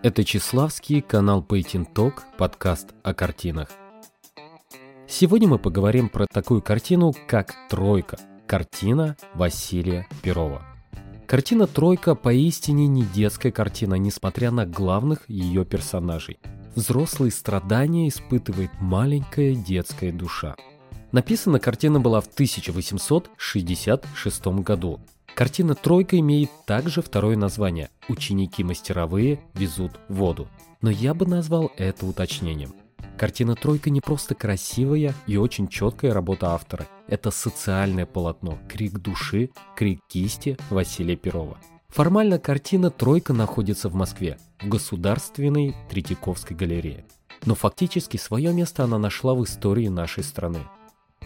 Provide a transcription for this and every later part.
Это Числавский, канал Painting Talk, подкаст о картинах. Сегодня мы поговорим про такую картину, как «Тройка». Картина Василия Перова. Картина «Тройка» поистине не детская картина, несмотря на главных ее персонажей. Взрослые страдания испытывает маленькая детская душа. Написана картина была в 1866 году. Картина «Тройка» имеет также второе название «Ученики мастеровые везут воду». Но я бы назвал это уточнением. Картина «Тройка» не просто красивая и очень четкая работа автора. Это социальное полотно, крик души, крик кисти Василия Перова. Формально картина «Тройка» находится в Москве, в Государственной Третьяковской галерее. Но фактически свое место она нашла в истории нашей страны.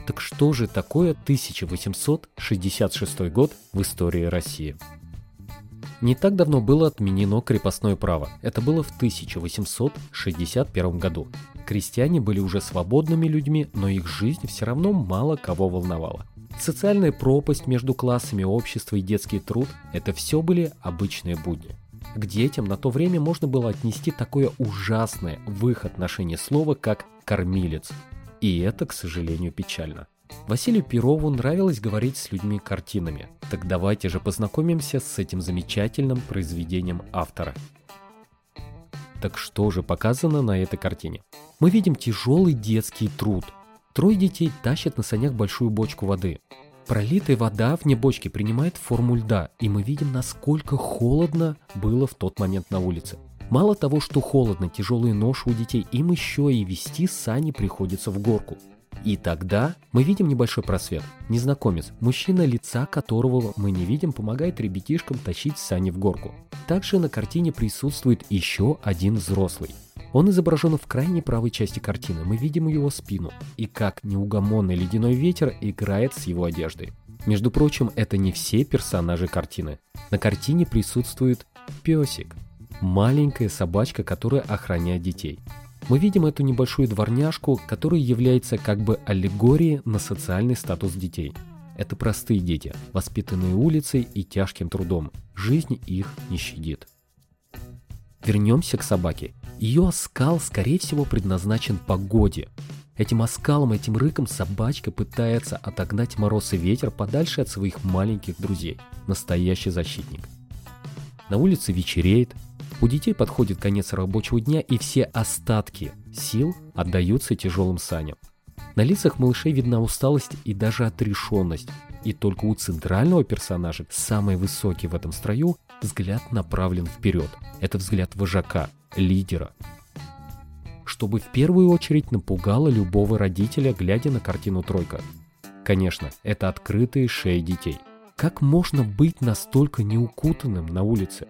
Так что же такое 1866 год в истории России? Не так давно было отменено крепостное право. Это было в 1861 году. Крестьяне были уже свободными людьми, но их жизнь все равно мало кого волновала. Социальная пропасть между классами общества и детский труд – это все были обычные будни. К детям на то время можно было отнести такое ужасное в их отношении слово, как «кормилец». И это, к сожалению, печально. Василию Перову нравилось говорить с людьми картинами. Так давайте же познакомимся с этим замечательным произведением автора. Так что же показано на этой картине? Мы видим тяжелый детский труд. Трое детей тащат на санях большую бочку воды. Пролитая вода вне бочки принимает форму льда, и мы видим, насколько холодно было в тот момент на улице. Мало того, что холодно, тяжелые ноши у детей, им еще и вести сани приходится в горку. И тогда мы видим небольшой просвет. Незнакомец, мужчина, лица которого мы не видим, помогает ребятишкам тащить сани в горку. Также на картине присутствует еще один взрослый. Он изображен в крайней правой части картины. Мы видим его спину. И как неугомонный ледяной ветер играет с его одеждой. Между прочим, это не все персонажи картины. На картине присутствует песик. Маленькая собачка, которая охраняет детей мы видим эту небольшую дворняжку, которая является как бы аллегорией на социальный статус детей. Это простые дети, воспитанные улицей и тяжким трудом. Жизнь их не щадит. Вернемся к собаке. Ее оскал, скорее всего, предназначен погоде. Этим оскалом, этим рыком собачка пытается отогнать мороз и ветер подальше от своих маленьких друзей. Настоящий защитник. На улице вечереет, у детей подходит конец рабочего дня, и все остатки сил отдаются тяжелым саням. На лицах малышей видна усталость и даже отрешенность. И только у центрального персонажа, самый высокий в этом строю, взгляд направлен вперед. Это взгляд вожака, лидера. Чтобы в первую очередь напугало любого родителя, глядя на картину «Тройка». Конечно, это открытые шеи детей. Как можно быть настолько неукутанным на улице?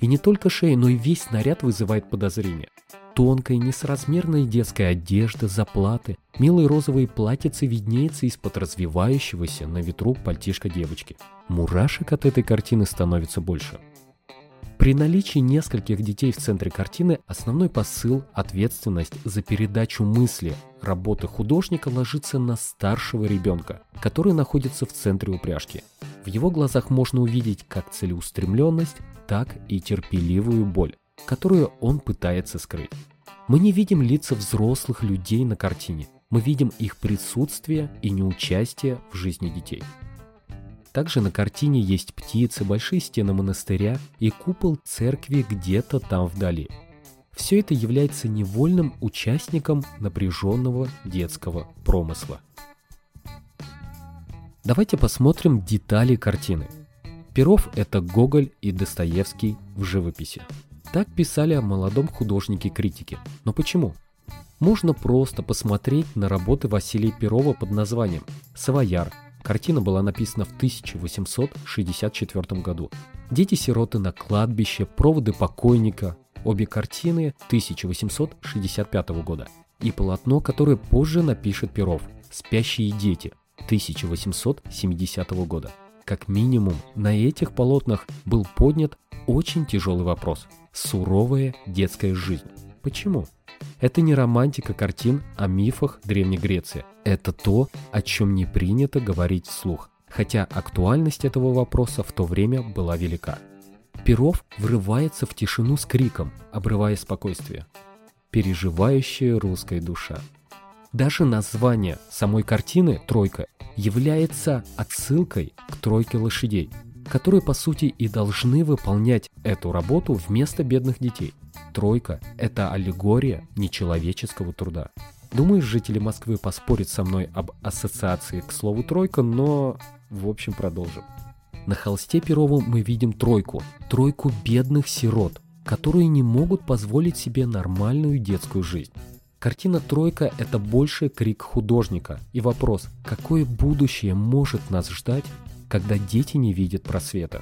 И не только шея, но и весь снаряд вызывает подозрение. Тонкая, несразмерная детская одежда, заплаты, милые розовые платьицы виднеется из-под развивающегося на ветру пальтишка девочки. Мурашек от этой картины становится больше. При наличии нескольких детей в центре картины основной посыл, ответственность за передачу мысли, работы художника ложится на старшего ребенка, который находится в центре упряжки. В его глазах можно увидеть как целеустремленность, так и терпеливую боль, которую он пытается скрыть. Мы не видим лица взрослых людей на картине, мы видим их присутствие и неучастие в жизни детей. Также на картине есть птицы, большие стены монастыря и купол церкви где-то там вдали. Все это является невольным участником напряженного детского промысла. Давайте посмотрим детали картины – Перов – это Гоголь и Достоевский в живописи. Так писали о молодом художнике критики. Но почему? Можно просто посмотреть на работы Василия Перова под названием «Савояр». Картина была написана в 1864 году. «Дети-сироты на кладбище», «Проводы покойника». Обе картины 1865 года. И полотно, которое позже напишет Перов «Спящие дети» 1870 года. Как минимум, на этих полотнах был поднят очень тяжелый вопрос – суровая детская жизнь. Почему? Это не романтика картин о мифах Древней Греции. Это то, о чем не принято говорить вслух, хотя актуальность этого вопроса в то время была велика. Перов врывается в тишину с криком, обрывая спокойствие. Переживающая русская душа. Даже название самой картины «Тройка» является отсылкой к тройке лошадей, которые по сути и должны выполнять эту работу вместо бедных детей. Тройка – это аллегория нечеловеческого труда. Думаю, жители Москвы поспорят со мной об ассоциации к слову «тройка», но в общем продолжим. На холсте Перова мы видим тройку, тройку бедных сирот, которые не могут позволить себе нормальную детскую жизнь. Картина «Тройка» — это больше крик художника и вопрос, какое будущее может нас ждать, когда дети не видят просвета.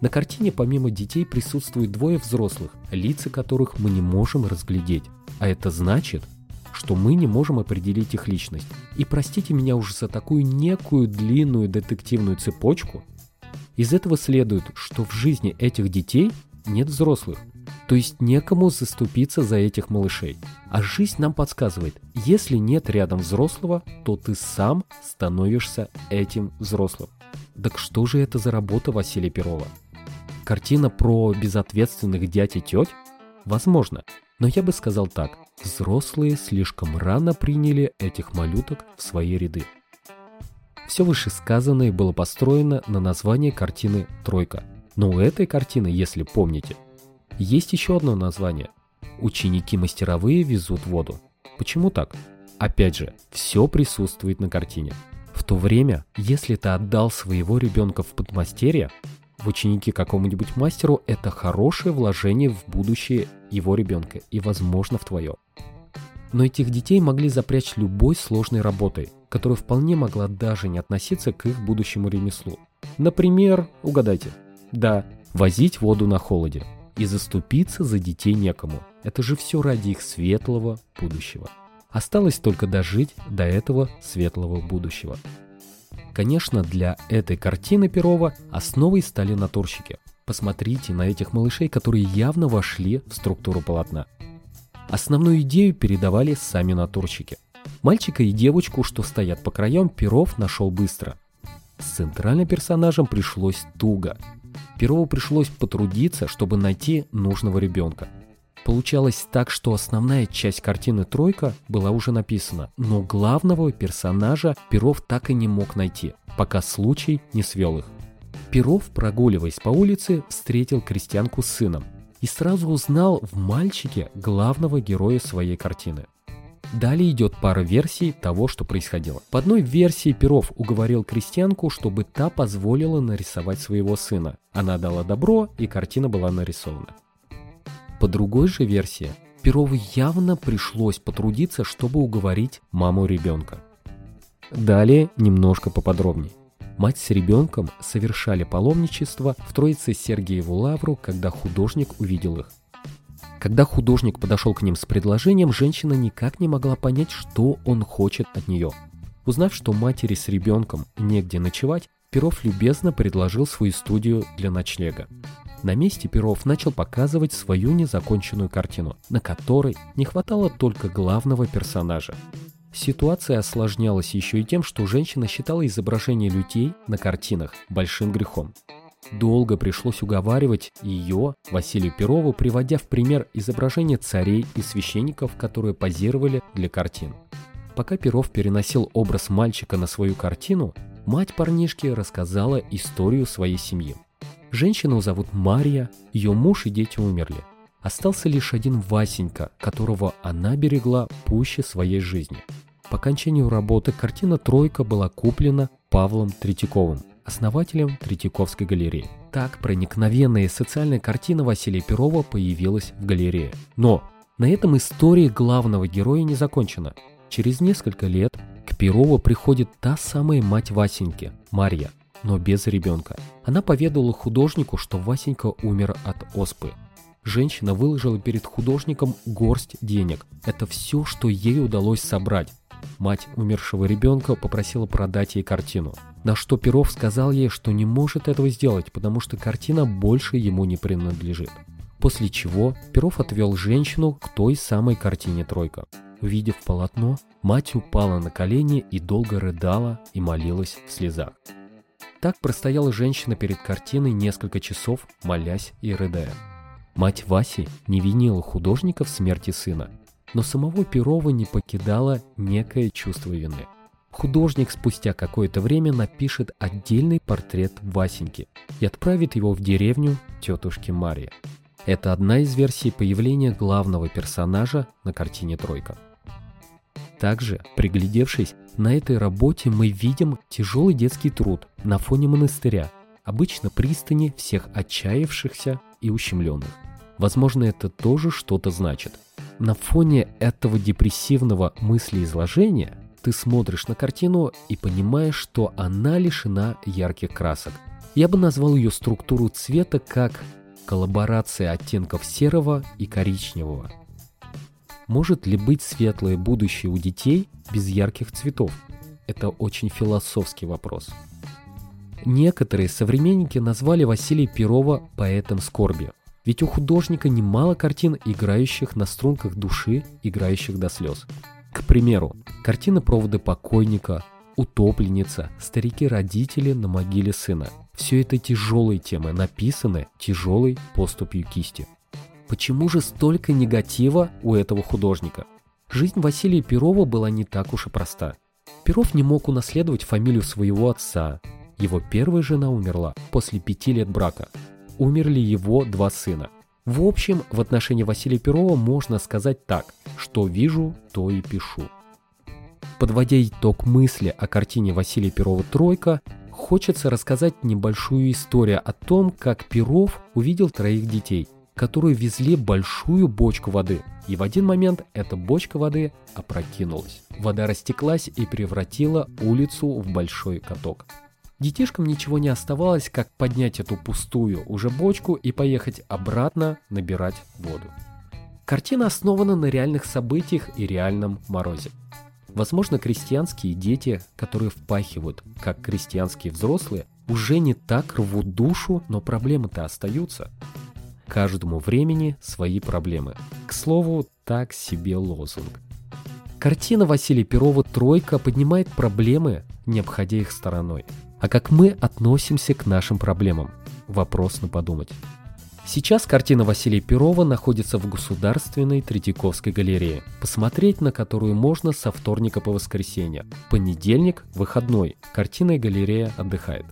На картине помимо детей присутствуют двое взрослых, лица которых мы не можем разглядеть. А это значит, что мы не можем определить их личность. И простите меня уже за такую некую длинную детективную цепочку. Из этого следует, что в жизни этих детей нет взрослых. То есть некому заступиться за этих малышей. А жизнь нам подсказывает, если нет рядом взрослого, то ты сам становишься этим взрослым. Так что же это за работа Василия Перова? Картина про безответственных дядь и теть? Возможно. Но я бы сказал так. Взрослые слишком рано приняли этих малюток в свои ряды. Все вышесказанное было построено на названии картины «Тройка». Но у этой картины, если помните, есть еще одно название. Ученики мастеровые везут воду. Почему так? Опять же, все присутствует на картине. В то время, если ты отдал своего ребенка в подмастерье, в ученики какому-нибудь мастеру, это хорошее вложение в будущее его ребенка и, возможно, в твое. Но этих детей могли запрячь любой сложной работой, которая вполне могла даже не относиться к их будущему ремеслу. Например, угадайте, да, возить воду на холоде – и заступиться за детей некому. Это же все ради их светлого будущего. Осталось только дожить до этого светлого будущего. Конечно, для этой картины Перова основой стали натурщики. Посмотрите на этих малышей, которые явно вошли в структуру полотна. Основную идею передавали сами натурщики. Мальчика и девочку, что стоят по краям, Перов нашел быстро. С центральным персонажем пришлось туго. Перову пришлось потрудиться, чтобы найти нужного ребенка. Получалось так, что основная часть картины «Тройка» была уже написана, но главного персонажа Перов так и не мог найти, пока случай не свел их. Перов, прогуливаясь по улице, встретил крестьянку с сыном и сразу узнал в мальчике главного героя своей картины. Далее идет пара версий того, что происходило. По одной версии Перов уговорил крестьянку, чтобы та позволила нарисовать своего сына. Она дала добро, и картина была нарисована. По другой же версии, Перову явно пришлось потрудиться, чтобы уговорить маму ребенка. Далее немножко поподробнее. Мать с ребенком совершали паломничество в Троице Сергиеву Лавру, когда художник увидел их. Когда художник подошел к ним с предложением, женщина никак не могла понять, что он хочет от нее. Узнав, что матери с ребенком негде ночевать, Перов любезно предложил свою студию для ночлега. На месте Перов начал показывать свою незаконченную картину, на которой не хватало только главного персонажа. Ситуация осложнялась еще и тем, что женщина считала изображение людей на картинах большим грехом. Долго пришлось уговаривать ее, Василию Перову, приводя в пример изображения царей и священников, которые позировали для картин. Пока Перов переносил образ мальчика на свою картину, мать парнишки рассказала историю своей семьи. Женщину зовут Мария, ее муж и дети умерли. Остался лишь один Васенька, которого она берегла пуще своей жизни. По окончанию работы картина «Тройка» была куплена Павлом Третьяковым, основателем Третьяковской галереи. Так проникновенная социальная картина Василия Перова появилась в галерее. Но на этом история главного героя не закончена. Через несколько лет к Перову приходит та самая мать Васеньки, Марья, но без ребенка. Она поведала художнику, что Васенька умер от оспы. Женщина выложила перед художником горсть денег. Это все, что ей удалось собрать. Мать умершего ребенка попросила продать ей картину. На что Перов сказал ей, что не может этого сделать, потому что картина больше ему не принадлежит. После чего Перов отвел женщину к той самой картине «Тройка». Увидев полотно, мать упала на колени и долго рыдала и молилась в слезах. Так простояла женщина перед картиной несколько часов, молясь и рыдая. Мать Васи не винила художника в смерти сына, но самого Перова не покидало некое чувство вины. Художник спустя какое-то время напишет отдельный портрет Васеньки и отправит его в деревню тетушки Марии. Это одна из версий появления главного персонажа на картине «Тройка». Также, приглядевшись, на этой работе мы видим тяжелый детский труд на фоне монастыря, обычно пристани всех отчаявшихся и ущемленных. Возможно, это тоже что-то значит. На фоне этого депрессивного мыслеизложения ты смотришь на картину и понимаешь, что она лишена ярких красок. Я бы назвал ее структуру цвета как коллаборация оттенков серого и коричневого. Может ли быть светлое будущее у детей без ярких цветов? Это очень философский вопрос. Некоторые современники назвали Василия Перова поэтом скорби. Ведь у художника немало картин, играющих на струнках души, играющих до слез. К примеру, картина «Проводы покойника», «Утопленница», «Старики-родители на могиле сына». Все это тяжелые темы, написаны тяжелой поступью кисти. Почему же столько негатива у этого художника? Жизнь Василия Перова была не так уж и проста. Перов не мог унаследовать фамилию своего отца. Его первая жена умерла после пяти лет брака. Умерли его два сына. В общем, в отношении Василия Перова можно сказать так, что вижу, то и пишу. Подводя итог мысли о картине Василия Перова «Тройка», хочется рассказать небольшую историю о том, как Перов увидел троих детей, которые везли большую бочку воды. И в один момент эта бочка воды опрокинулась. Вода растеклась и превратила улицу в большой каток. Детишкам ничего не оставалось, как поднять эту пустую уже бочку и поехать обратно набирать воду. Картина основана на реальных событиях и реальном морозе. Возможно, крестьянские дети, которые впахивают, как крестьянские взрослые, уже не так рвут душу, но проблемы-то остаются. Каждому времени свои проблемы. К слову, так себе лозунг. Картина Василия Перова «Тройка» поднимает проблемы, не обходя их стороной. А как мы относимся к нашим проблемам? Вопрос на подумать. Сейчас картина Василия Перова находится в Государственной Третьяковской галерее, посмотреть на которую можно со вторника по воскресенье. Понедельник – выходной, картина и галерея отдыхает.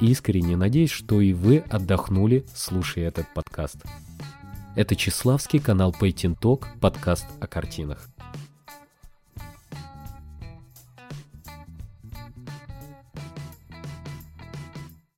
Искренне надеюсь, что и вы отдохнули, слушая этот подкаст. Это Чеславский канал Painting Talk, подкаст о картинах.